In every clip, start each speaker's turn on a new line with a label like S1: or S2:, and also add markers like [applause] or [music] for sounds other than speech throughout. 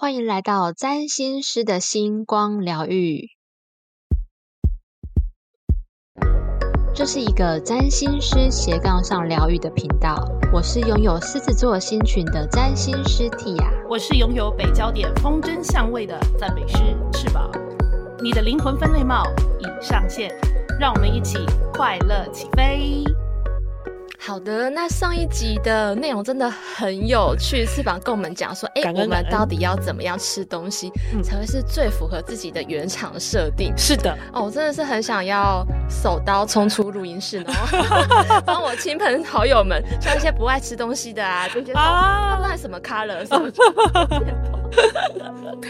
S1: 欢迎来到占星师的星光疗愈。这是一个占星师斜杠上疗愈的频道。我是拥有狮子座星群的占星师 Tia，
S2: 我是拥有北焦点风筝相位的赞美师翅膀。你的灵魂分类帽已上线，让我们一起快乐起飞。
S3: 好的，那上一集的内容真的很有趣，翅膀跟我们讲说，哎，我们到底要怎么样吃东西才会是最符合自己的原厂设定？
S2: 是的，
S3: 哦，我真的是很想要手刀冲出录音室，然 [laughs] 后帮我亲朋好友们，像一些不爱吃东西的啊，这些啊，那什么 color 什么？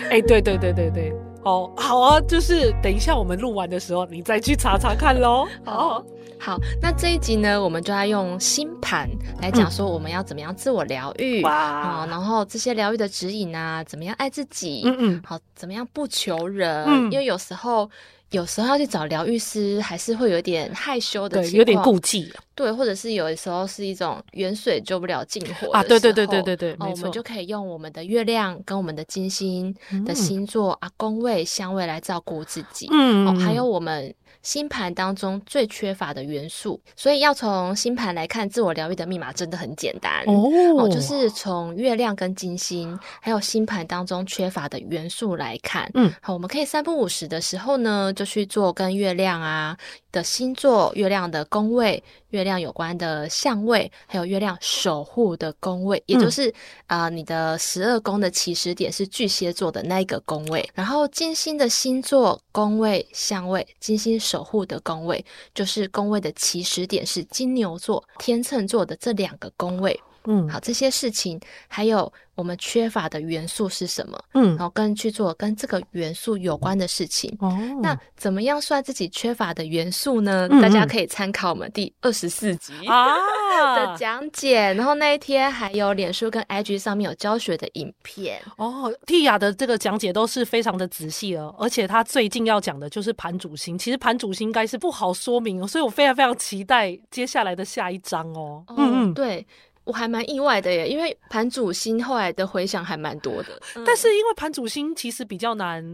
S3: [laughs]
S2: 哎，对对对对对，哦，好啊，就是等一下我们录完的时候，你再去查查看喽。
S3: 好。好，那这一集呢，我们就要用星盘来讲说我们要怎么样自我疗愈啊，然后这些疗愈的指引啊，怎么样爱自己，嗯嗯，好，怎么样不求人，因为有时候有时候要去找疗愈师，还是会有点害羞的，
S2: 对，有点顾忌，
S3: 对，或者是有的时候是一种远水救不了近火
S2: 啊，对对对对对对，
S3: 我们就可以用我们的月亮跟我们的金星的星座啊宫位相位来照顾自己，嗯，还有我们。星盘当中最缺乏的元素，所以要从星盘来看自我疗愈的密码真的很简单哦，就是从月亮跟金星，还有星盘当中缺乏的元素来看。嗯，好，我们可以三不五时的时候呢，就去做跟月亮啊。的星座、月亮的宫位、月亮有关的相位，还有月亮守护的宫位，也就是啊，你的十二宫的起始点是巨蟹座的那一个宫位，然后金星的星座、宫位、相位，金星守护的宫位就是宫位的起始点是金牛座、天秤座的这两个宫位。嗯，好，这些事情还有。我们缺乏的元素是什么？嗯，然后跟去做跟这个元素有关的事情。哦，那怎么样算自己缺乏的元素呢？大家可以参考我们第二十四集啊 [laughs] 的讲解。然后那一天还有脸书跟 IG 上面有教学的影片。
S2: 哦，蒂亚的这个讲解都是非常的仔细哦，而且他最近要讲的就是盘主星。其实盘主星应该是不好说明，所以我非常非常期待接下来的下一章哦。
S3: 嗯嗯，对。我还蛮意外的耶，因为盘主星后来的回响还蛮多的，
S2: 但是因为盘主星其实比较难，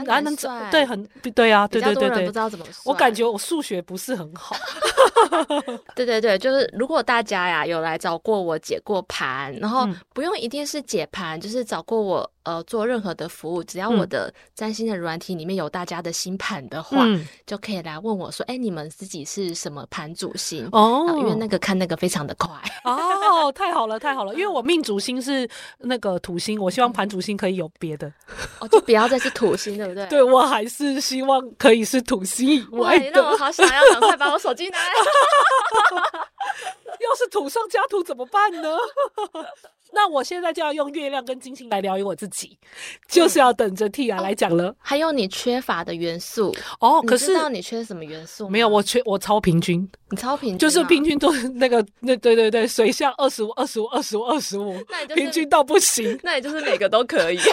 S3: 比较难算，
S2: 对，很对啊，对对对对，
S3: 不知道怎么算。
S2: 我感觉我数学不是很好。[laughs]
S3: 对对对，就是如果大家呀有来找过我解过盘，然后不用一定是解盘，就是找过我。呃，做任何的服务，只要我的占星的软体里面有大家的星盘的话，就可以来问我说：“哎，你们自己是什么盘主星？”哦，因为那个看那个非常的快。
S2: 哦，太好了，太好了，因为我命主星是那个土星，我希望盘主星可以有别的。
S3: 哦，就不要再是土星，对不对？
S2: 对我还是希望可以是土星以外的。
S3: 那我好想要赶快把我手机拿来。[laughs]
S2: 要是土上加土怎么办呢？[laughs] 那我现在就要用月亮跟金星来疗愈我自己，就是要等着 Tia 来讲了。
S3: 还有你缺乏的元素哦，可是知道你缺什么元素？
S2: 没有，我缺我超平均，
S3: 你超平均，
S2: 就是平均都那个那对对对，水象二十五二十五二十五二十五，平均到不行。
S3: 那也就是每个都可以 [laughs] [laughs]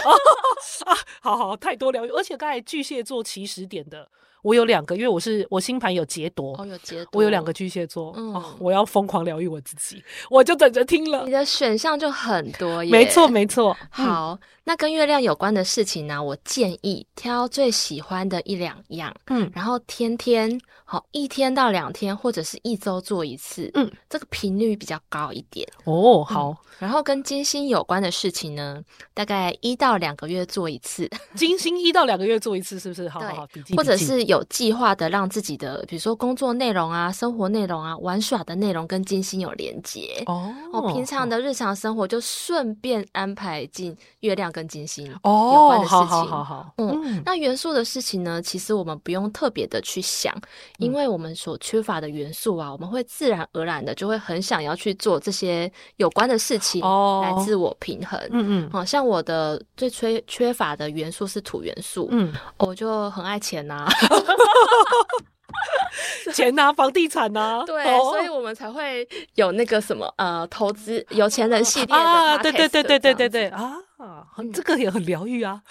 S2: 啊，好好太多疗愈，而且刚才巨蟹座起始点的。我有两个，因为我是我星盘有劫夺，
S3: 哦有劫夺，
S2: 我有两个巨蟹座，嗯，我要疯狂疗愈我自己，我就等着听了。
S3: 你的选项就很多，
S2: 没错没错。
S3: 好，那跟月亮有关的事情呢，我建议挑最喜欢的一两样，嗯，然后天天好一天到两天，或者是一周做一次，嗯，这个频率比较高一点。
S2: 哦，好。
S3: 然后跟金星有关的事情呢，大概一到两个月做一次。
S2: 金星一到两个月做一次，是不是？好好好，
S3: 或者是有计划的让自己的，比如说工作内容啊、生活内容啊、玩耍的内容跟金星有连接。哦，哦，平常的日常生活就顺便安排进月亮跟金星哦有关的事情。
S2: 好好好，
S3: 嗯，那元素的事情呢，其实我们不用特别的去想，因为我们所缺乏的元素啊，我们会自然而然的就会很想要去做这些有关的事情。哦，来自我平衡，嗯嗯，好像我的最缺缺乏的元素是土元素，嗯，我就很爱钱呐，[laughs] [laughs]
S2: 钱呐，房地产呐，
S3: 对，所以我们才会有那个什么呃，投资有钱人系列啊，
S2: 对对对对对对对啊，这个也很疗愈啊。[laughs]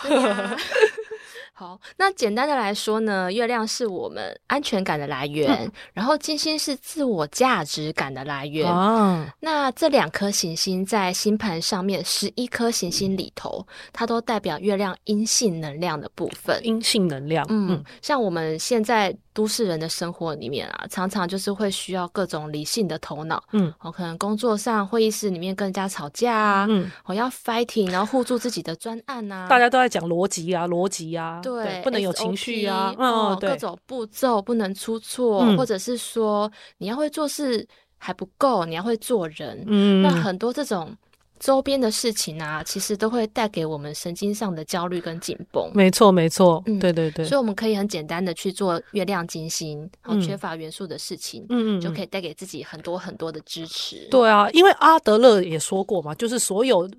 S3: 好，那简单的来说呢，月亮是我们安全感的来源，然后金星是自我价值感的来源。哦，那这两颗行星在星盘上面十一颗行星里头，它都代表月亮阴性能量的部分。
S2: 阴性能量，
S3: 嗯，像我们现在。都市人的生活里面啊，常常就是会需要各种理性的头脑，嗯，我可能工作上会议室里面跟人家吵架啊，嗯，我要 fighting，然后护住自己的专案啊，
S2: 大家都在讲逻辑啊，逻辑啊，对，不能有情绪啊，
S3: 嗯，各种步骤不能出错，或者是说你要会做事还不够，你要会做人，嗯，那很多这种。周边的事情啊，其实都会带给我们神经上的焦虑跟紧绷。
S2: 没错，没错，嗯，对对对。
S3: 所以我们可以很简单的去做月亮金星，然后缺乏元素的事情，嗯嗯，就可以带给自己很多很多的支持。
S2: 对啊，因为阿德勒也说过嘛，就是所有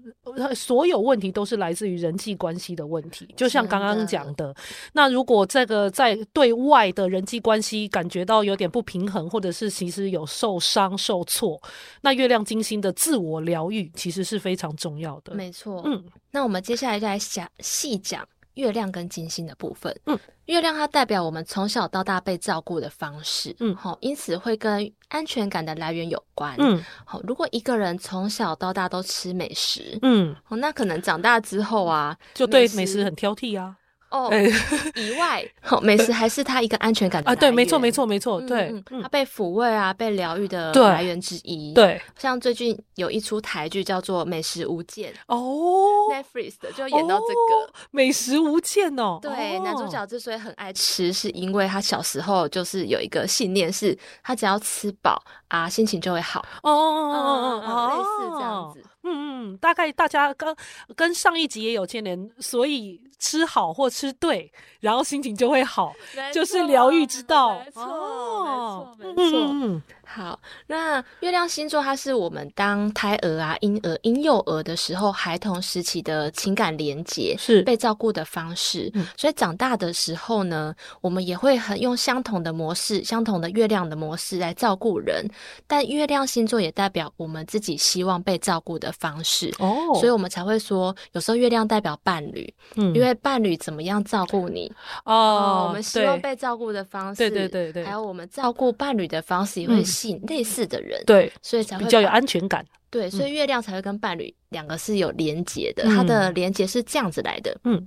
S2: 所有问题都是来自于人际关系的问题。就像刚刚讲的，那如果这个在对外的人际关系感觉到有点不平衡，或者是其实有受伤受挫，那月亮金星的自我疗愈其实。是非常重要的，
S3: 没错。嗯，那我们接下来就来详细讲月亮跟金星的部分。嗯，月亮它代表我们从小到大被照顾的方式。嗯，好，因此会跟安全感的来源有关。嗯，好，如果一个人从小到大都吃美食，嗯，哦，那可能长大之后啊，
S2: 就对美食很挑剔啊。
S3: 哦，[laughs] 以外，[laughs] 美食还是他一个安全感
S2: 啊，对，没错，没错，没错，对，
S3: 他被抚慰啊，被疗愈的来源之一。
S2: 对，
S3: 像最近有一出台剧叫做《美食无间》哦，Netflix 的就演到这个《
S2: 美食无间》哦。
S3: 对，男主角之所以很爱吃，是因为他小时候就是有一个信念，是他只要吃饱啊，心情就会好。哦哦哦哦，类似这样子。
S2: 嗯嗯，大概大家跟跟上一集也有牵连，所以吃好或吃对，然后心情就会好，就是疗愈之道。
S3: 没错，没错，没错。好，那月亮星座它是我们当胎儿啊、婴儿、婴幼儿的时候，孩童时期的情感连接，
S2: 是
S3: 被照顾的方式。所以长大的时候呢，我们也会很用相同的模式、相同的月亮的模式来照顾人。但月亮星座也代表我们自己希望被照顾的方式哦，所以我们才会说，有时候月亮代表伴侣，嗯，因为伴侣怎么样照顾你哦，我们希望被照顾的方式，
S2: 对对对对，
S3: 还有我们照顾伴侣的方式也会吸引。类似的人，
S2: 对，
S3: 所以才会
S2: 比较有安全感。
S3: 对，所以月亮才会跟伴侣两个是有连结的。它的连结是这样子来的。嗯，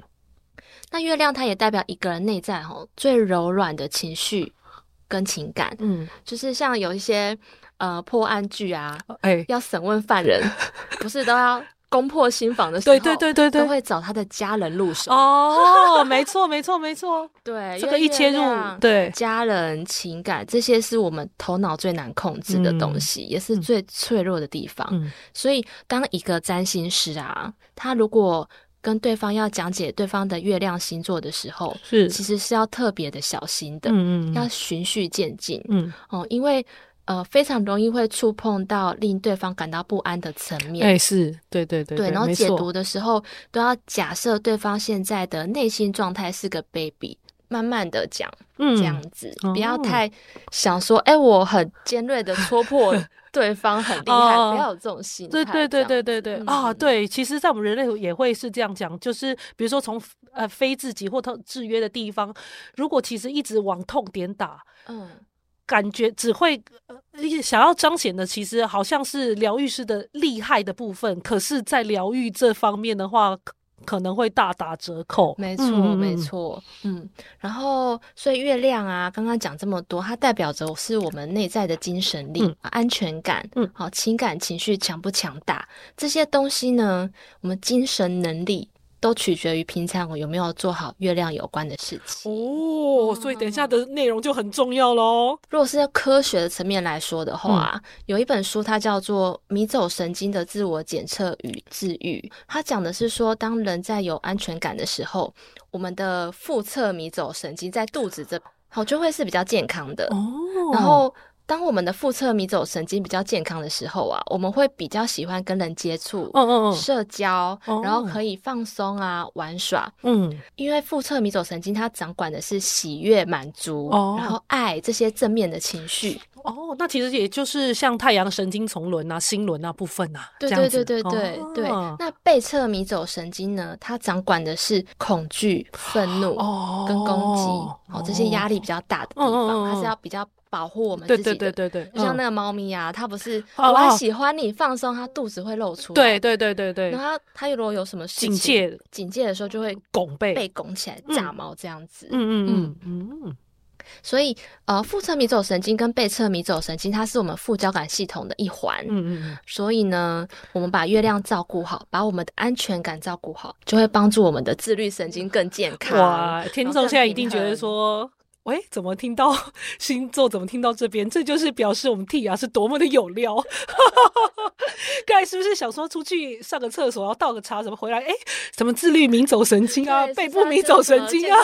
S3: 那月亮它也代表一个人内在哈最柔软的情绪跟情感。嗯，就是像有一些呃破案剧啊，哎，要审问犯人，[laughs] 不是都要。攻破心房的时候，
S2: 对对对对对，
S3: 都会找他的家人入手。
S2: 哦，[laughs] 没错没错没错，
S3: 对，
S2: 这个一切入，对。
S3: 家人情感这些是我们头脑最难控制的东西，也是最脆弱的地方。所以，当一个占星师啊，他如果跟对方要讲解对方的月亮星座的时候，
S2: 是。
S3: 其实是要特别的小心的，嗯嗯，要循序渐进，嗯。哦，因为。呃，非常容易会触碰到令对方感到不安的层面。
S2: 哎，是对对对
S3: 对。然后解读的时候，都要假设对方现在的内心状态是个 baby，慢慢的讲，这样子，不要太想说，哎，我很尖锐的戳破 [laughs] 对方很厉害，不要有这种心态。
S2: 对对对对对对啊，对，其实，在我们人类也会是这样讲，就是比如说从呃非自己或他制约的地方，如果其实一直往痛点打，嗯。感觉只会想要彰显的，其实好像是疗愈师的厉害的部分，可是，在疗愈这方面的话，可能会大打折扣。
S3: 没错，没错，嗯。然后，所以月亮啊，刚刚讲这么多，它代表着是我们内在的精神力、安全感，嗯，好，情感情绪强不强大这些东西呢？我们精神能力。都取决于平常我有没有做好月亮有关的事情
S2: 哦，所以等一下的内容就很重要喽。
S3: 如果是在科学的层面来说的话，有一本书，它叫做《迷走神经的自我检测与治愈》，它讲的是说，当人在有安全感的时候，我们的腹侧迷走神经在肚子这好就会是比较健康的哦，然后。当我们的腹侧迷走神经比较健康的时候啊，我们会比较喜欢跟人接触、社交，然后可以放松啊、玩耍。嗯，因为腹侧迷走神经它掌管的是喜悦、满足，然后爱这些正面的情绪。
S2: 哦，那其实也就是像太阳神经丛轮啊、心轮那部分啊，
S3: 对对对对对对。那背侧迷走神经呢？它掌管的是恐惧、愤怒跟攻击哦，这些压力比较大的地方，它是要比较保护我们自己
S2: 的。对对对对
S3: 对，就像那个猫咪啊，它不是我喜欢你放松，它肚子会露出。
S2: 对对对对对。
S3: 然后它如果有什么
S2: 警戒
S3: 警戒的时候，就会
S2: 拱背，
S3: 背拱起来，炸毛这样子。嗯嗯嗯嗯。所以，呃，腹侧迷走神经跟背侧迷走神经，它是我们副交感系统的一环。嗯嗯。所以呢，我们把月亮照顾好，把我们的安全感照顾好，就会帮助我们的自律神经更健康。
S2: 哇，听众现在一定觉得说。喂，怎么听到 [laughs] 星座？怎么听到这边？这就是表示我们 T 啊是多么的有料。[laughs] 刚才是不是想说出去上个厕所，然后倒个茶，怎么回来？哎，什么自律迷走神经啊，背部迷走神经啊？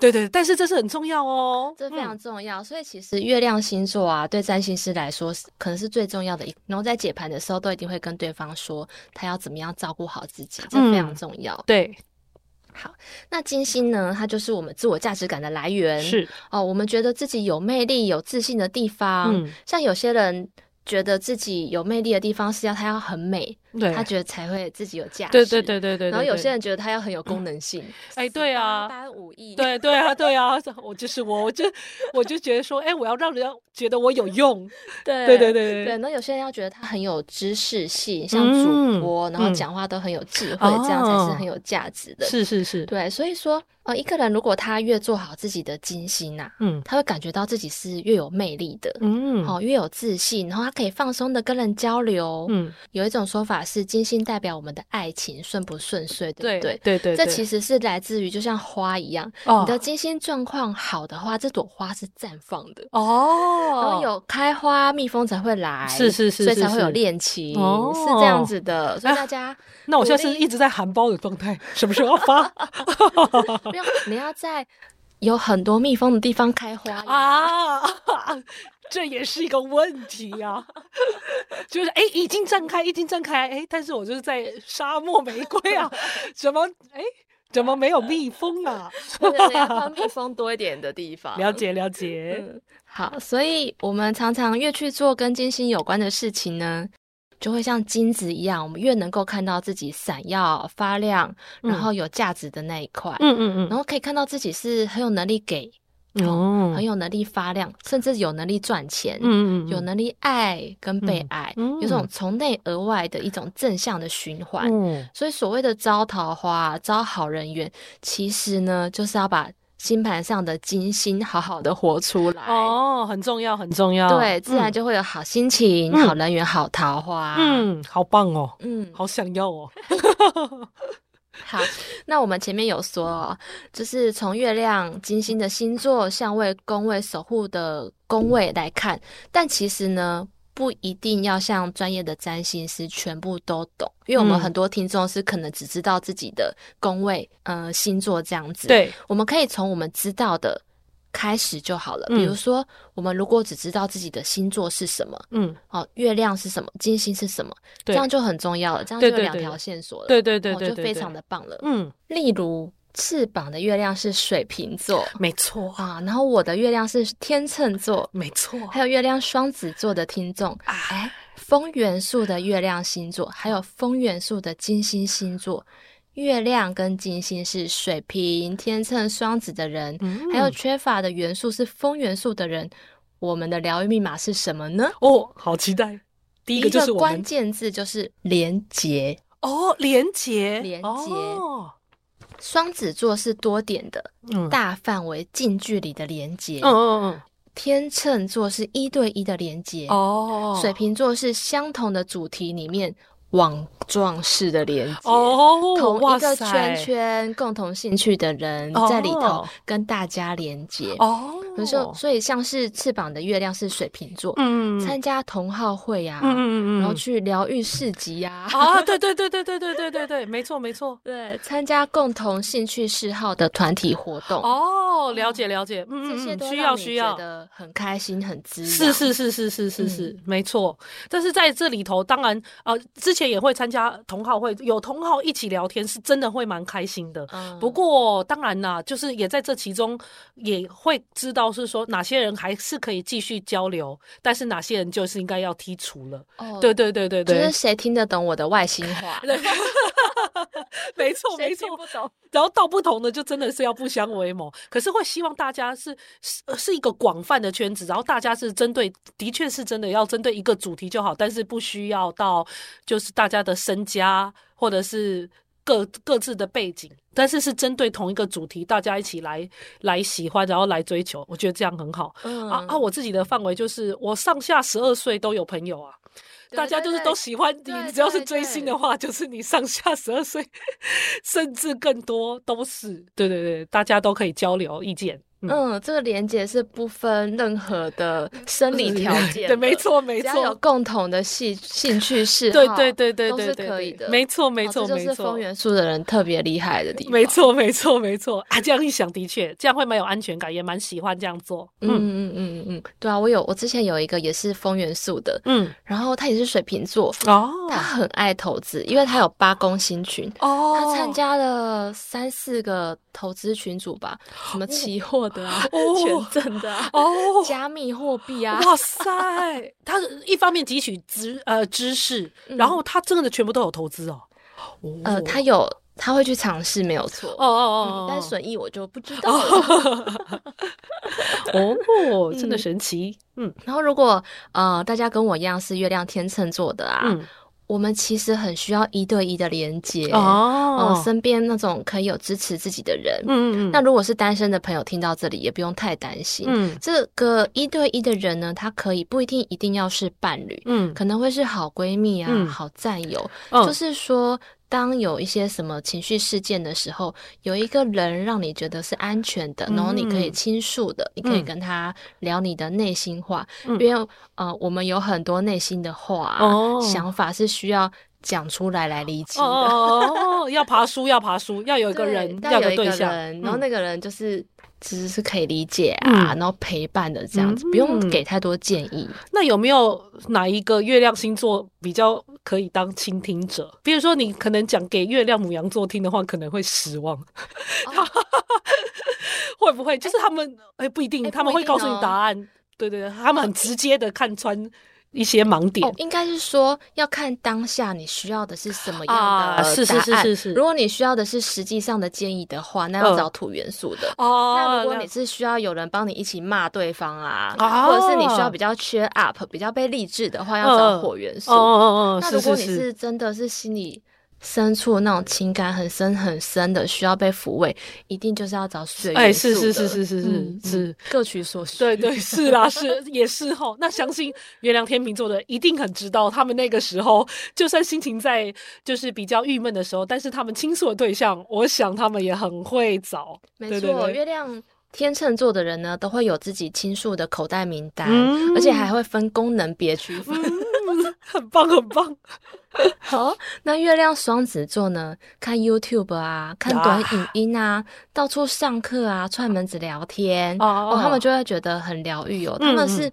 S2: 对 [laughs] 对，但是这是很重要哦，
S3: 这非常重要。所以其实月亮星座啊，对占星师来说可能是最重要的一。然后在解盘的时候，都一定会跟对方说他要怎么样照顾好自己，这非常重要。
S2: 对。
S3: 好，那金星呢？它就是我们自我价值感的来源。
S2: 是
S3: 哦，我们觉得自己有魅力、有自信的地方。嗯，像有些人觉得自己有魅力的地方是要他要很美。对他觉得才会自己有价值，
S2: 对对对对对。
S3: 然后有些人觉得他要很有功能性，
S2: 哎，对啊，
S3: 单五亿，
S2: 对对啊，对啊，我就是我，我就我就觉得说，哎，我要让人家觉得我有用，[laughs]
S3: 对
S2: 对对对
S3: 对。那有些人要觉得他很有知识性，像主播，然后讲话都很有智慧，这样才是很有价值的。
S2: 是是是，
S3: 对，所以说，呃，一个人如果他越做好自己的金星呐，嗯，他会感觉到自己是越有魅力的，嗯，好，越有自信，然后他可以放松的跟人交流，嗯，有一种说法。是金星代表我们的爱情顺不顺遂，对不对？
S2: 对对，
S3: 这其实是来自于就像花一样，你的金星状况好的话，这朵花是绽放的哦，然后有开花，蜜蜂才会来，
S2: 是是是，
S3: 所以才会有恋情，是这样子的。所以大家，
S2: 那我现在是一直在含苞的状态，什么时候发？[laughs]
S3: 没有，你要在有很多蜜蜂的地方开花啊。[laughs]
S2: 这也是一个问题呀，[laughs] 就是哎，已经绽开，已经绽开，哎，但是我就是在沙漠玫瑰啊，[laughs] 怎么哎，怎么没有蜜蜂啊？
S3: 要蜜蜂多一点的地方。
S2: 了解了解。
S3: 好，所以我们常常越去做跟金星有关的事情呢，就会像金子一样，我们越能够看到自己闪耀发亮，然后有价值的那一块。嗯嗯嗯，然后可以看到自己是很有能力给。哦，很有能力发亮，甚至有能力赚钱，嗯嗯，有能力爱跟被爱，有种从内而外的一种正向的循环。嗯，所以所谓的招桃花、招好人缘，其实呢，就是要把星盘上的金星好好的活出来。
S2: 哦，很重要，很重要。
S3: 对，自然就会有好心情、好人缘、好桃花。
S2: 嗯，好棒哦，嗯，好想要哦。[laughs]
S3: 好，那我们前面有说，就是从月亮、金星的星座、相位、宫位、守护的宫位来看，但其实呢，不一定要像专业的占星师全部都懂，因为我们很多听众是可能只知道自己的宫位、呃星座这样子。
S2: 对，
S3: 我们可以从我们知道的。开始就好了。比如说，我们如果只知道自己的星座是什么，嗯，哦，月亮是什么，金星是什么，这样就很重要了。这样就两条线索了。
S2: 对对对对，
S3: 就非常的棒了。嗯，例如翅膀的月亮是水瓶座，
S2: 没错
S3: 啊。然后我的月亮是天秤座，
S2: 没错。
S3: 还有月亮双子座的听众，哎，风元素的月亮星座，还有风元素的金星星座。月亮跟金星是水瓶、天秤、双子的人，还有缺乏的元素是风元素的人。我们的疗愈密码是什么呢？
S2: 哦，好期待！第一个就是
S3: 关键字就是连结
S2: 哦，连结，
S3: 连结。双子座是多点的，大范围、近距离的连接。嗯嗯嗯。天秤座是一对一的连接。哦。水瓶座是相同的主题里面。网状式的连接，同一个圈圈，共同兴趣的人在里头跟大家连接。哦，比如说，所以像是翅膀的月亮是水瓶座，嗯，参加同好会呀，嗯嗯嗯，然后去疗愈市集呀，
S2: 啊，对对对对对对对对对，没错没错，
S3: 对，参加共同兴趣嗜好的团体活动。
S2: 哦，了解了解，嗯
S3: 这些都需要需要。的很开心很滋
S2: 是是是是是是是，没错。但是在这里头，当然呃，之前。前也会参加同好会，有同好一起聊天，是真的会蛮开心的。不过当然啦，就是也在这其中也会知道是说哪些人还是可以继续交流，但是哪些人就是应该要剔除了。哦，对对对对对，
S3: 就是谁听得懂我的外星话？[laughs]
S2: 没 [laughs] 错没错，[laughs] [laughs] 然后道不同的就真的是要不相为谋。可是会希望大家是是是一个广泛的圈子，然后大家是针对，的确是真的要针对一个主题就好，但是不需要到就是大家的身家或者是各各自的背景，但是是针对同一个主题，大家一起来来喜欢，然后来追求，我觉得这样很好。啊啊，我自己的范围就是我上下十二岁都有朋友啊。大家就是都喜欢你，只要是追星的话，就是你上下十二岁，甚至更多都是。对对对，大家都可以交流意见。
S3: 嗯，这个连接是不分任何的生理条件，
S2: 对，没错没错，
S3: 有共同的兴兴趣嗜
S2: 好，对对对对
S3: 都是可以的。
S2: 没错没错没错，
S3: 就是风元素的人特别厉害的地方。
S2: 没错没错没错。啊，这样一想，的确这样会蛮有安全感，也蛮喜欢这样做。
S3: 嗯嗯。嗯嗯嗯，对啊，我有我之前有一个也是风元素的，嗯，然后他也是水瓶座哦，他很爱投资，因为他有八宫星群哦，他参加了三四个投资群组吧，什么期货的啊。真的哦，加密货币啊！
S2: 哇塞，他一方面汲取知呃知识，然后他真的全部都有投资哦。
S3: 呃，他有他会去尝试，没有错。哦哦哦，但损益我就不知道。[laughs]
S2: 哦，真的神奇。
S3: 嗯，然后如果呃大家跟我一样是月亮天秤座的啊。我们其实很需要一对一的连接哦，身边那种可以有支持自己的人。嗯嗯嗯。那如果是单身的朋友听到这里，也不用太担心。嗯，这个一对一的人呢，他可以不一定一定要是伴侣，嗯，可能会是好闺蜜啊，好战友。就是说。当有一些什么情绪事件的时候，有一个人让你觉得是安全的，然后你可以倾诉的，你可以跟他聊你的内心话，因为呃，我们有很多内心的话、想法是需要讲出来来理解的。[laughs]
S2: 哦，要爬书，要爬书，要有一个人，要有对象，
S3: 然后那个人就是。其实是可以理解啊，然后陪伴的这样子，不用给太多建议。
S2: 那有没有哪一个月亮星座比较可以当倾听者？比如说，你可能讲给月亮母羊座听的话，可能会失望。[laughs] 会不会？就是他们哎，不一定，他们会告诉你答案。对对对，他们很直接的看穿。一些盲点，
S3: 应该是说要看当下你需要的是什么样的答案。
S2: 是是是是是。
S3: 如果你需要的是实际上的建议的话，那要找土元素的。哦。那如果你是需要有人帮你一起骂对方啊，或者是你需要比较 cheer up、比较被励志的话，要找火元素。哦哦哦。那如果你是真的是心里。深处那种情感很深很深的，需要被抚慰，一定就是要找水
S2: 哎，是是是是是是是，
S3: 各取所需。
S2: 对对是啦，[laughs] 是也是吼。那相信月亮天秤座的一定很知道，他们那个时候就算心情在就是比较郁闷的时候，但是他们倾诉的对象，我想他们也很会找。
S3: 没错，月亮天秤座的人呢，都会有自己倾诉的口袋名单，而且还会分功能别区分。[laughs]
S2: 很棒，很棒。[laughs]
S3: 好，那月亮双子座呢？看 YouTube 啊，看短影音啊，到处上课啊，串门子聊天哦，他们就会觉得很疗愈哦。他们是。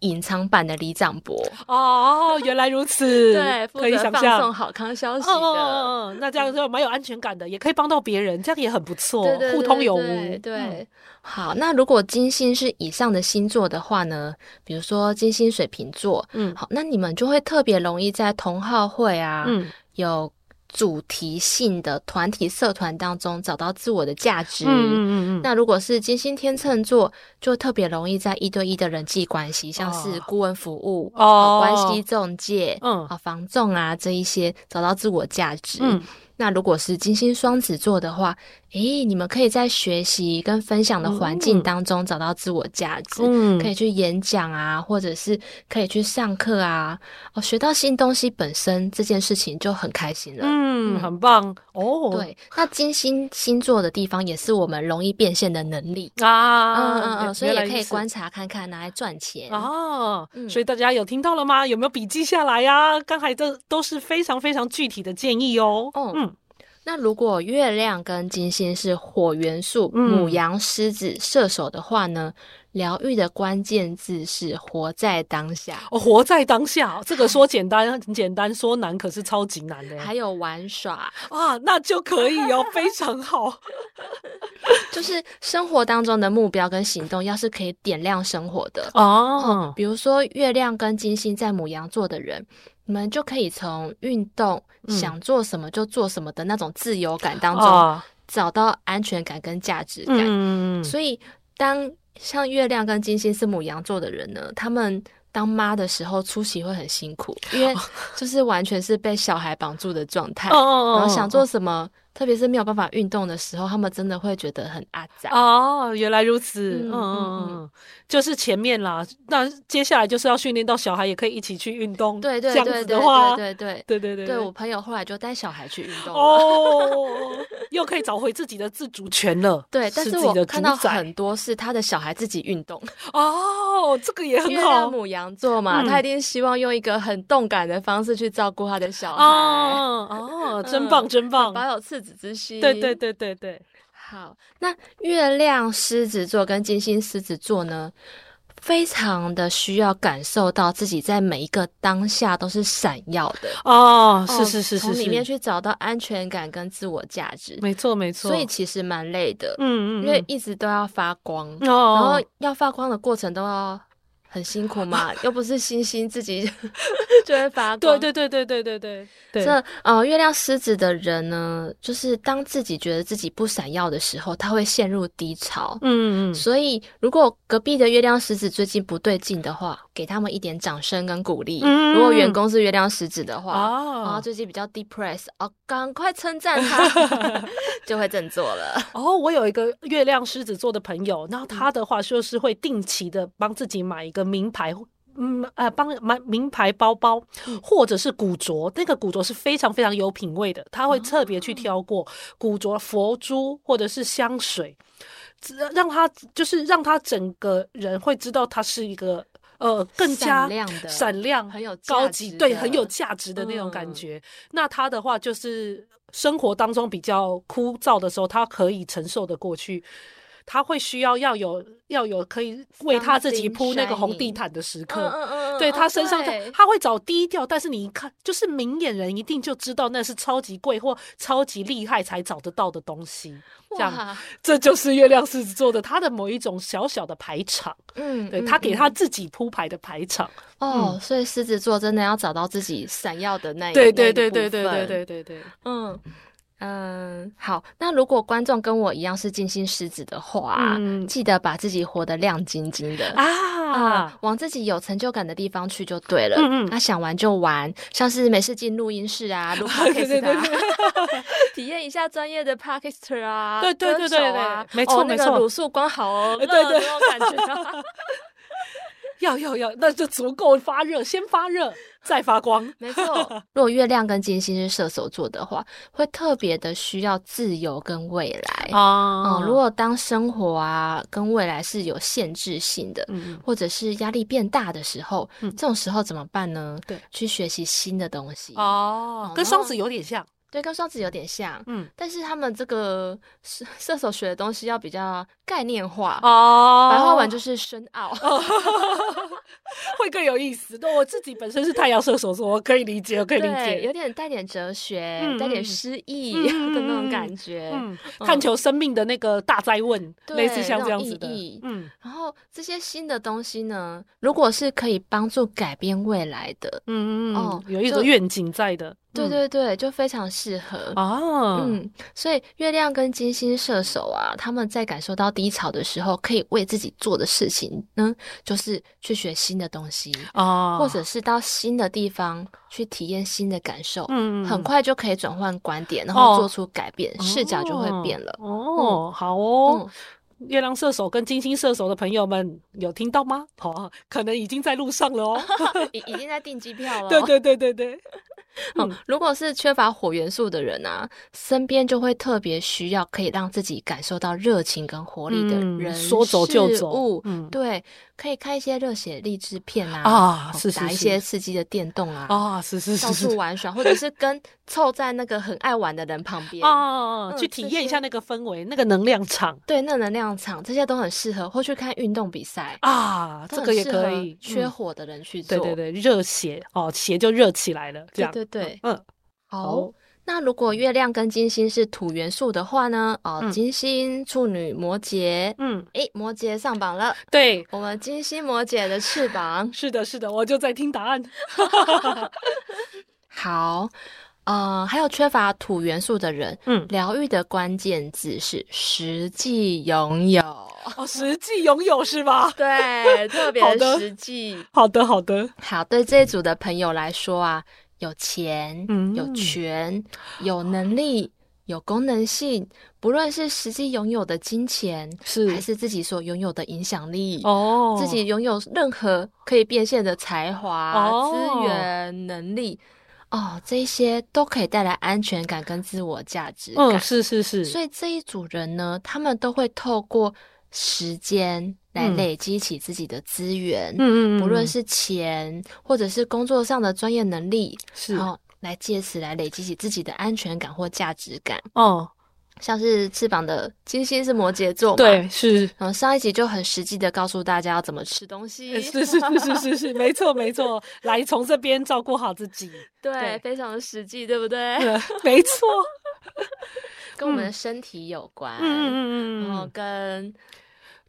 S3: 隐藏版的李长博
S2: 哦，原来如此，[laughs]
S3: 对，[laughs] 可以想象好康消息的，
S2: 那这样就蛮有安全感的，也可以帮到别人，这样也很不错，互通有无。
S3: 对，好，那如果金星是以上的星座的话呢？比如说金星水瓶座，嗯，好，那你们就会特别容易在同好会啊，嗯，有。主题性的团体社团当中找到自我的价值。嗯嗯嗯。那如果是金星天秤座，就特别容易在一对一的人际关系，像是顾问服务、哦，关系中介、嗯，啊，房仲啊这一些，找到自我价值。嗯。那如果是金星双子座的话，诶，你们可以在学习跟分享的环境当中找到自我价值，嗯可以去演讲啊，或者是可以去上课啊，哦，学到新东西本身这件事情就很开心了，
S2: 嗯，很棒哦。
S3: 对，那金星星座的地方也是我们容易变现的能力啊，嗯嗯嗯，所以也可以观察看看，拿来赚钱
S2: 哦。所以大家有听到了吗？有没有笔记下来呀？刚才这都是非常非常具体的建议哦。嗯。
S3: 那如果月亮跟金星是火元素，母羊、狮子、射手的话呢？疗愈的关键字是活在当下。
S2: 哦，活在当下，这个说简单很简单，说难可是超级难的。[laughs]
S3: 还有玩耍
S2: 啊，那就可以哦，非常好。[laughs]
S3: 就是生活当中的目标跟行动，要是可以点亮生活的哦，比如说月亮跟金星在母羊座的人。你们就可以从运动想做什么就做什么的那种自由感当中找到安全感跟价值感。所以，当像月亮跟金星是母羊座的人呢，他们当妈的时候出席会很辛苦，因为就是完全是被小孩绑住的状态，然后想做什么。特别是没有办法运动的时候，他们真的会觉得很阿杂
S2: 哦。原来如此，嗯嗯嗯，就是前面啦。那接下来就是要训练到小孩也可以一起去运动。
S3: 对对
S2: 对对对对
S3: 对
S2: 对对对。
S3: 对我朋友后来就带小孩去运动哦，
S2: 又可以找回自己的自主权了。[laughs]
S3: 对，但是我看到很多是他的小孩自己运动
S2: 哦，这个也很好。
S3: 母羊座嘛，他一定希望用一个很动感的方式去照顾他的小孩。哦
S2: 哦，真棒真棒，
S3: 保有自。子之心，
S2: 对对对对对。
S3: 好，那月亮狮子座跟金星狮子座呢，非常的需要感受到自己在每一个当下都是闪耀的
S2: 哦，是是是是，
S3: 从里面去找到安全感跟自我价值，
S2: 没错没错。
S3: 所以其实蛮累的，嗯嗯，因为一直都要发光，然后要发光的过程都要。很辛苦嘛，[laughs] 又不是星星自己 [laughs] 就会发光。
S2: 对对对对对对对。
S3: 这呃，月亮狮子的人呢，就是当自己觉得自己不闪耀的时候，他会陷入低潮。嗯嗯。所以，如果隔壁的月亮狮子最近不对劲的话，给他们一点掌声跟鼓励。嗯。如果员工是月亮狮子的话，哦，然后最近比较 depressed，哦，赶快称赞他，[laughs] 就会振作了。
S2: 哦，我有一个月亮狮子座的朋友，然后他的话就是会定期的帮自己买一个。名牌，嗯呃，帮买名牌包包，或者是古着，那个古着是非常非常有品味的，他会特别去挑过古着佛珠或者是香水，让他就是让他整个人会知道他是一个呃更加闪亮
S3: 很有
S2: 高级对很有价值的那种感觉。那他的话就是生活当中比较枯燥的时候，他可以承受的过去。他会需要要有要有可以为他自己铺那个红地毯的时刻，对他身上他会找低调，但是你一看就是明眼人一定就知道那是超级贵或超级厉害才找得到的东西。这样，这就是月亮狮子座的他的某一种小小的排场，嗯，对他给他自己铺排的排场。
S3: 哦，所以狮子座真的要找到自己闪耀的那一
S2: 对对对对对对对对对，
S3: 嗯。嗯，好。那如果观众跟我一样是金星狮子的话，记得把自己活得亮晶晶的啊，往自己有成就感的地方去就对了。嗯嗯，那想玩就玩，像是每次进录音室啊，录 [laughs] podcast，[laughs] 体验一下专业的 podcaster 啊，
S2: 对对对对对，没错没错，
S3: 卤素光好哦，对 [laughs] 对，那种感觉。
S2: 要要要，那就足够发热，先发热再发光。
S3: 没错，如果月亮跟金星是射手座的话，会特别的需要自由跟未来哦。如果当生活啊跟未来是有限制性的，或者是压力变大的时候，这种时候怎么办呢？
S2: 对，
S3: 去学习新的东西
S2: 哦，跟双子有点像。
S3: 对，跟双子有点像，嗯，但是他们这个射射手学的东西要比较概念化哦，白话文就是深奥，[laughs]
S2: 会更有意思。那我自己本身是太阳射手座，我可以理解，我可以理解，
S3: 有点带点哲学，带点诗意 [laughs] 的那种感觉，
S2: 探求生命的那个大灾问，类似像这样子的。
S3: 嗯，然后这些新的东西呢，如果是可以帮助改变未来的，
S2: 嗯嗯哦，有一个愿景在的。
S3: 对对对，就非常适合哦。嗯，所以月亮跟金星射手啊，他们在感受到低潮的时候，可以为自己做的事情呢，就是去学新的东西哦，或者是到新的地方去体验新的感受。嗯，很快就可以转换观点，然后做出改变，视角就会变了。
S2: 哦，好哦。月亮射手跟金星射手的朋友们有听到吗？好，可能已经在路上了哦，[laughs]
S3: 已已经在订机票了。
S2: 对对对对对。[laughs]
S3: 嗯，如果是缺乏火元素的人啊，身边就会特别需要可以让自己感受到热情跟活力的人，
S2: 说走就走。
S3: 嗯，对，可以看一些热血励志片啊，啊，是打一些刺激的电动啊，
S2: 啊，是是是，到
S3: 处玩耍，或者是跟凑在那个很爱玩的人旁 [laughs] 边
S2: 啊，去体验一下那个氛围，那个能量场。
S3: 对，那能量场这些都很适合，或去看运动比赛
S2: 啊，这个也可以。
S3: 缺火的人去做，
S2: 对对对，热血哦，血就热起来了。这样
S3: 对对对，嗯。好，那如果月亮跟金星是土元素的话呢？哦，金星、处女、摩羯，嗯，哎，摩羯上榜了。
S2: 对，
S3: 我们金星摩羯的翅膀。[laughs]
S2: 是的，是的，我就在听答案。[laughs]
S3: 好，呃，还有缺乏土元素的人，嗯，疗愈的关键字是实际拥有。
S2: 哦，实际拥有是吧？[laughs]
S3: 对，特别实际。
S2: 好的，好的，
S3: 好。对这一组的朋友来说啊。有钱，有权，有能力，有功能性，不论是实际拥有的金钱，是还是自己所拥有的影响力，哦，自己拥有任何可以变现的才华、资源、能力，哦，这些都可以带来安全感跟自我价值感。
S2: 是是是。
S3: 所以这一组人呢，他们都会透过时间。来累积起自己的资源，嗯嗯，不论是钱或者是工作上的专业能力，是，然后来借此来累积起自己的安全感或价值感。哦，像是翅膀的金星是摩羯座，
S2: 对，是。
S3: 嗯，上一集就很实际的告诉大家要怎么吃东西，
S2: 是是是是是是，没错没错，来从这边照顾好自己，[laughs]
S3: 对，非常的实际，对不对？
S2: 没错，[laughs]
S3: 跟我们的身体有关，嗯嗯嗯，然后跟。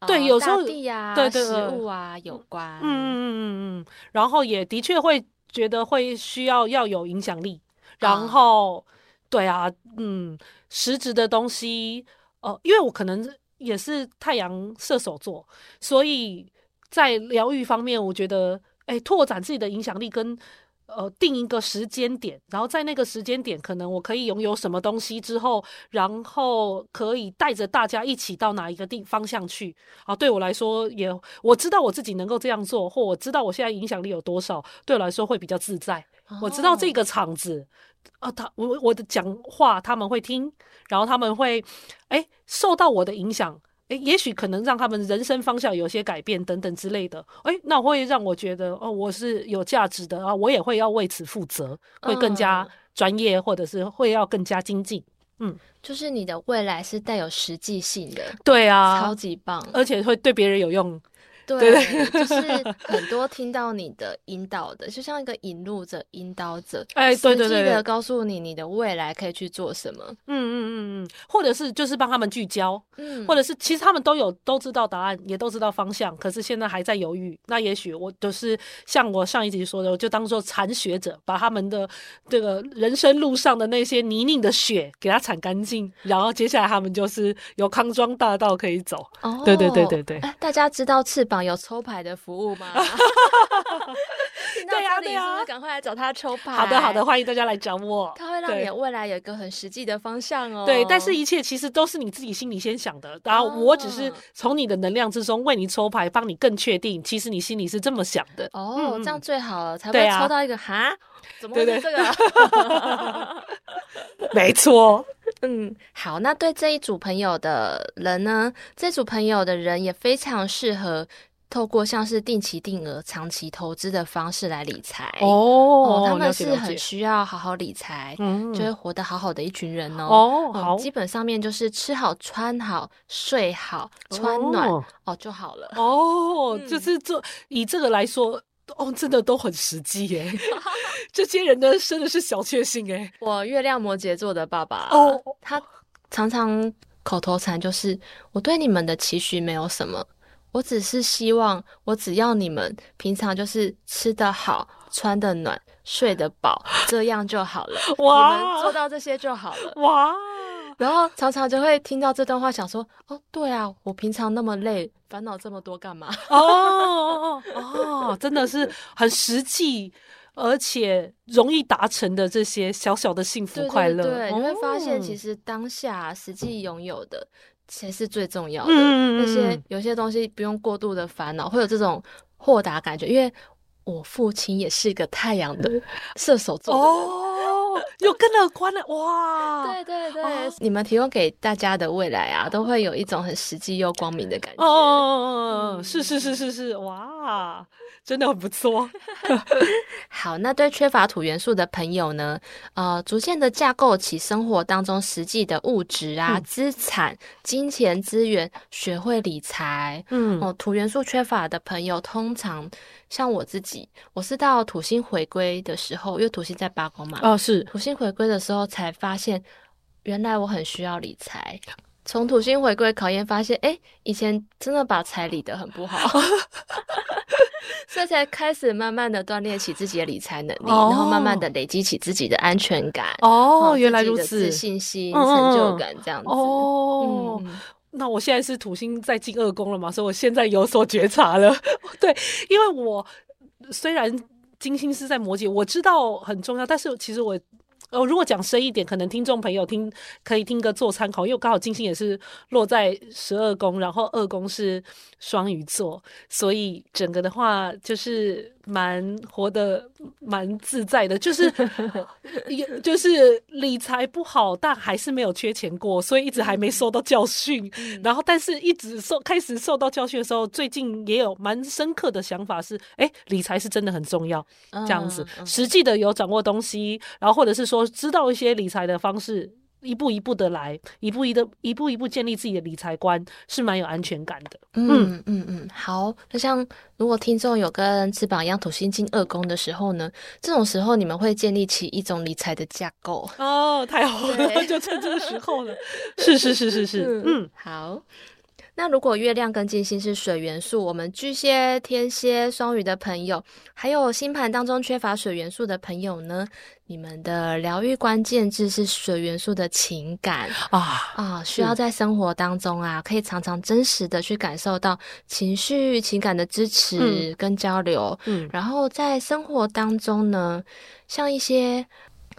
S2: 对，有时候
S3: 对对食物啊有关，嗯嗯嗯嗯。
S2: 嗯，然后也的确会觉得会需要要有影响力，然后对啊，嗯，实质的东西，呃，因为我可能也是太阳射手座，所以在疗愈方面，我觉得，哎，拓展自己的影响力跟。呃，定一个时间点，然后在那个时间点，可能我可以拥有什么东西之后，然后可以带着大家一起到哪一个地方向去啊？对我来说，也我知道我自己能够这样做，或我知道我现在影响力有多少，对我来说会比较自在。我知道这个场子啊，他我我的讲话他们会听，然后他们会哎受到我的影响。诶，也许可能让他们人生方向有些改变等等之类的。诶，那会让我觉得哦，我是有价值的啊，我也会要为此负责，会更加专业，或者是会要更加精进。
S3: 嗯，就是你的未来是带有实际性的，
S2: 对啊，
S3: 超级棒，
S2: 而且会对别人有用。
S3: 对，就是 [laughs] 很多听到你的引导的，就像一个引路者、引导者，哎，对对对，的告诉你你的未来可以去做什么，嗯嗯
S2: 嗯嗯，或者是就是帮他们聚焦，嗯，或者是其实他们都有都知道答案，也都知道方向，可是现在还在犹豫。那也许我就是像我上一集说的，我就当做铲雪者，把他们的这个人生路上的那些泥泞的雪给他铲干净，然后接下来他们就是有康庄大道可以走。哦，对对对对对，
S3: 大家知道翅膀。有抽牌的服务吗？[laughs] [laughs]
S2: 对呀，
S3: 对呀，赶快来找他抽牌。
S2: 好的，好的，欢迎大家来找我。
S3: 他会让你未来有一个很实际的方向哦。
S2: 对，但是一切其实都是你自己心里先想的，然后我只是从你的能量之中为你抽牌，帮你更确定，其实你心里是这么想的。
S3: 哦，这样最好了，才会抽到一个哈？怎么会这个？[laughs]
S2: 没错。
S3: 嗯，好，那对这一组朋友的人呢？这组朋友的人也非常适合。透过像是定期定额、长期投资的方式来理财哦，他们是很需要好好理财，就会活得好好的一群人哦。哦，好，基本上面就是吃好、穿好、睡好、穿暖哦就好了。
S2: 哦，就是做以这个来说，哦，真的都很实际耶。[laughs] 这些人呢，真的是小确幸哎。
S3: 我月亮摩羯座的爸爸哦，他常常口头禅就是：“我对你们的期许没有什么。”我只是希望，我只要你们平常就是吃得好、穿得暖、睡得饱，这样就好了。[laughs] 哇，你们做到这些就好了。哇，然后常常就会听到这段话，想说：哦，对啊，我平常那么累，烦恼这么多干嘛？哦
S2: 哦哦，真的是很实际，而且容易达成的这些小小的幸福快乐。
S3: 对，你会发现，其实当下实际拥有的。才是最重要的。那些有些东西不用过度的烦恼，会有这种豁达感觉。因为我父亲也是一个太阳的射手座哦，
S2: 有更乐观的哇！
S3: 对对对，你们提供给大家的未来啊，都会有一种很实际又光明的感觉。
S2: 哦，是是是是是，哇！真的很不错。
S3: 好，那对缺乏土元素的朋友呢？呃，逐渐的架构起生活当中实际的物质啊、资产、金钱资源，学会理财。嗯，哦，土元素缺乏的朋友，通常像我自己，我是到土星回归的时候，因为土星在八宫嘛。
S2: 哦，是
S3: 土星回归的时候才发现，原来我很需要理财。从土星回归考验发现，哎，以前真的把财理得很不好，[laughs] 所以才开始慢慢的锻炼起自己的理财能力，然后慢慢的累积起自己的安全感。
S2: 哦，原来如此，
S3: 自信心、成就感这样子。
S2: 哦，那我现在是土星在进二宫了嘛，所以我现在有所觉察了。[laughs] 对，因为我虽然金星是在摩羯，我知道很重要，但是其实我。哦，如果讲深一点，可能听众朋友听可以听个做参考，因为刚好金星也是落在十二宫，然后二宫是双鱼座，所以整个的话就是蛮活得蛮自在的，就是 [laughs] 也就是理财不好，但还是没有缺钱过，所以一直还没受到教训。然后，但是一直受开始受到教训的时候，最近也有蛮深刻的想法是，哎，理财是真的很重要，这样子实际的有掌握东西，然后或者是说。知道一些理财的方式，一步一步的来，一步一的，一步一步建立自己的理财观，是蛮有安全感的。
S3: 嗯嗯嗯，好。那像如果听众有跟翅膀一样土星进二宫的时候呢，这种时候你们会建立起一种理财的架构
S2: 哦，太好了，[laughs] 就趁这个时候了。[laughs] 是是是是是，嗯，
S3: 好。那如果月亮跟金星是水元素，我们巨蟹、天蝎、双鱼的朋友，还有星盘当中缺乏水元素的朋友呢？你们的疗愈关键字是水元素的情感啊啊，需要在生活当中啊，可以常常真实的去感受到情绪、情感的支持跟交流。嗯，然后在生活当中呢，像一些。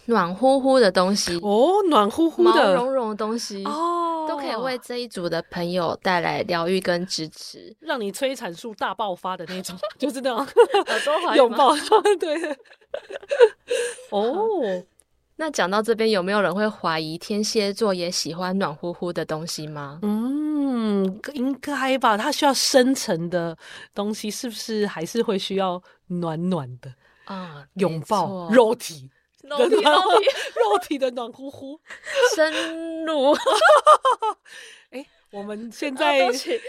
S3: 暖乎乎的东西
S2: 哦，暖乎乎的、
S3: 毛茸茸的东西哦，都可以为这一组的朋友带来疗愈跟支持，
S2: 让你催产素大爆发的那种，[laughs] 就是那种拥抱。[laughs] 对，
S3: 哦，那讲到这边，有没有人会怀疑天蝎座也喜欢暖乎乎的东西吗？
S2: 嗯，应该吧。他需要深层的东西，是不是还是会需要暖暖的啊？拥抱肉体。
S3: 肉体，
S2: 肉体的暖乎乎，[laughs]
S3: 深入。[laughs]
S2: 哎，我们 [laughs] 现在，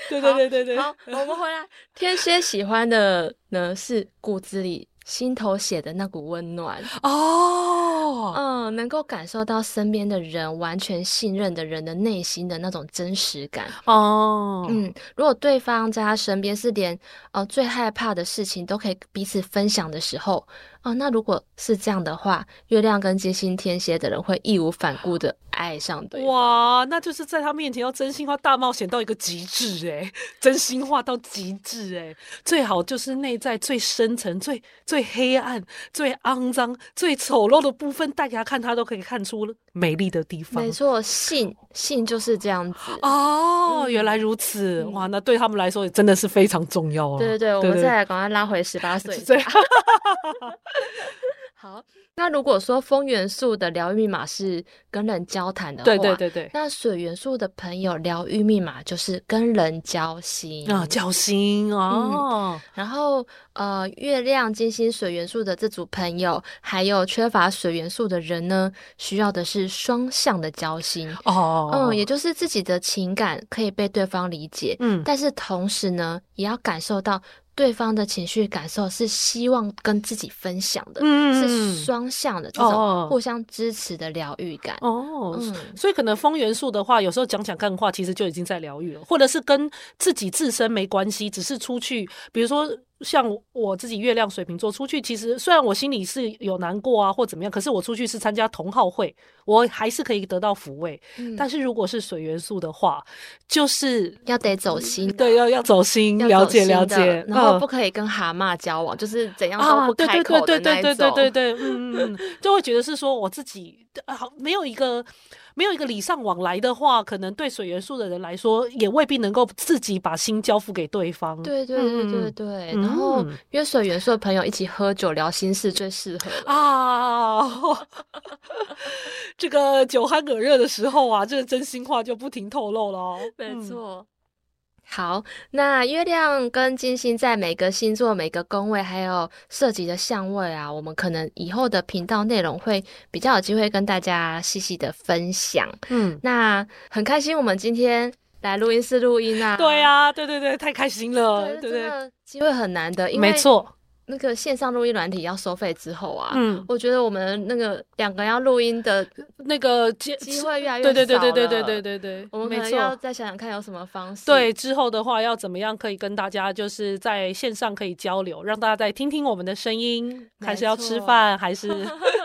S2: 对对对对对，
S3: 好，我们回来。天蝎喜欢的呢是骨子里。心头写的那股温暖哦，嗯，能够感受到身边的人完全信任的人的内心的那种真实感。哦，嗯，如果对方在他身边是连呃最害怕的事情都可以彼此分享的时候，哦，那如果是这样的话，月亮跟金星天蝎的人会义无反顾的。爱上对
S2: 哇，那就是在他面前要真心话大冒险到一个极致哎，真心话到极致哎，最好就是内在最深层、最最黑暗、最肮脏、最丑陋的部分带给他看，他都可以看出美丽的地方。
S3: 没错，性性就是这样子
S2: 哦，原来如此哇，那对他们来说也真的是非常重要哦。
S3: 对对对，我们再来赶快拉回十八岁。[laughs] [laughs] 好，那如果说风元素的疗愈密码是跟人交谈的话，
S2: 对对对对，
S3: 那水元素的朋友疗愈密码就是跟人交心
S2: 啊，交心哦。
S3: 然后呃，月亮、金星、水元素的这组朋友，还有缺乏水元素的人呢，需要的是双向的交心哦，嗯，也就是自己的情感可以被对方理解，嗯，但是同时呢，也要感受到。对方的情绪感受是希望跟自己分享的，是双向的这种互相支持的疗愈感。哦，
S2: 所以可能风元素的话，有时候讲讲干话，其实就已经在疗愈了，或者是跟自己自身没关系，只是出去，比如说。像我自己月亮水瓶座出去，其实虽然我心里是有难过啊或怎么样，可是我出去是参加同好会，我还是可以得到抚慰。但是如果是水元素的话，就是
S3: 要得走心，
S2: 对，要要走心，了解了解，
S3: 然后不可以跟蛤蟆交往，就是怎样都不开口的那
S2: 种。对对对对对对对，嗯嗯，[laughs] 就会觉得是说我自己好没有一个没有一个礼尚往来的话，可能对水元素的人来说，也未必能够自己把心交付给对方。
S4: 对对对对对。然后约水元素的朋友一起喝酒聊心事最适合啊。[laughs]
S2: 这个酒酣耳热的时候啊，这个真心话就不停透露了。[laughs]
S4: 没错。好，那月亮跟金星在每个星座、每个宫位，还有涉及的相位啊，我们可能以后的频道内容会比较有机会跟大家细细的分享。嗯，那很开心，我们今天来录音室录音啊。
S2: 对啊，对对对，太开心了，对
S4: 对，机会很难得，因为
S2: 没错。
S4: 那个线上录音软体要收费之后啊，嗯，我觉得我们那个两个要录音的
S2: 那个
S4: 机机会越来越少
S2: 对对对对对对对对，
S4: 我们可能要再想想看有什么方式。
S2: 对，之后的话要怎么样可以跟大家就是在线上可以交流，让大家再听听我们的声音，还是要吃饭还是？[laughs]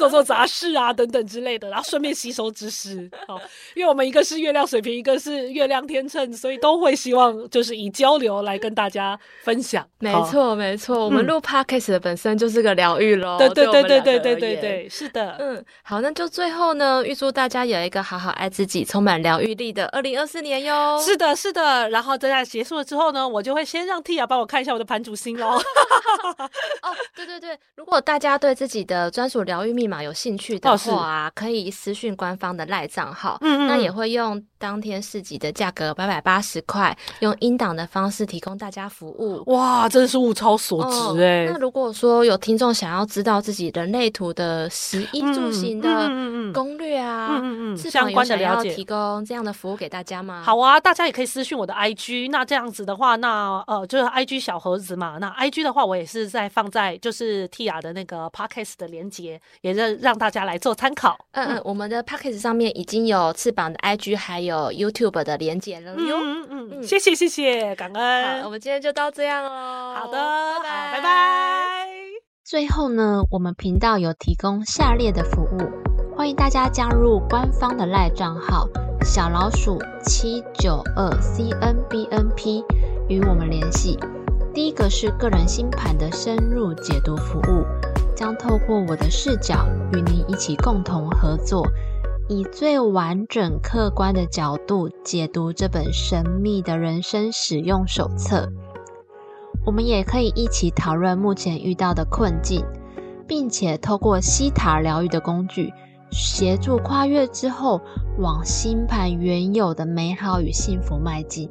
S2: 做做杂事啊，等等之类的，然后顺便吸收知识。好，因为我们一个是月亮水平，一个是月亮天秤，所以都会希望就是以交流来跟大家分享。
S4: 没错，没错，我们录 podcast 的本身就是个疗愈喽。
S2: 对对对对对对对对，是的。
S4: 嗯，好，那就最后呢，预祝大家有一个好好爱自己、充满疗愈力的二零二四年哟。
S2: 是的，是的。然后在结束了之后呢，我就会先让 Tia 帮我看一下我的盘主星喽。[laughs]
S4: 哦，对对对，如果大家对自己的专属疗愈密码有兴趣的话，可以私讯官方的赖账号，嗯嗯，那也会用当天市集的价格八百八十块，用音档的方式提供大家服务。
S2: 哇，真的是物超所值哎！
S4: 那如果说有听众想要知道自己人类图的食衣住行的攻略啊，嗯嗯，
S2: 相关的了解，
S4: 提供这样的服务给大家吗？
S2: 好啊，大家也可以私讯我的 IG。那这样子的话，那呃，就是 IG 小盒子嘛。那 IG 的话，我也是在放在就是 Tia 的那个 Podcast 的连接，也是让。大家来做参考。
S4: 嗯嗯，我们的 p a c k a g e 上面已经有翅膀的 IG，还有 YouTube 的连接了哟。嗯
S2: 嗯嗯，谢谢谢谢，感恩。
S4: 好，我们今天就到这样喽。
S2: 好的，拜，拜拜。
S3: 最后呢，我们频道有提供下列的服务，欢迎大家加入官方的赖账号小老鼠七九二 CNBNP 与我们联系。第一个是个人星盘的深入解读服务。将透过我的视角与您一起共同合作，以最完整、客观的角度解读这本神秘的人生使用手册。我们也可以一起讨论目前遇到的困境，并且透过西塔疗愈的工具，协助跨越之后往星盘原有的美好与幸福迈进。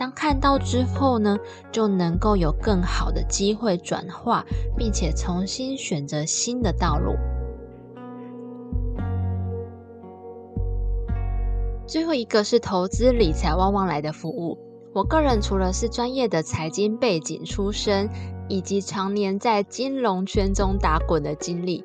S3: 当看到之后呢，就能够有更好的机会转化，并且重新选择新的道路。最后一个是投资理财旺旺来的服务。我个人除了是专业的财经背景出身，以及常年在金融圈中打滚的经历。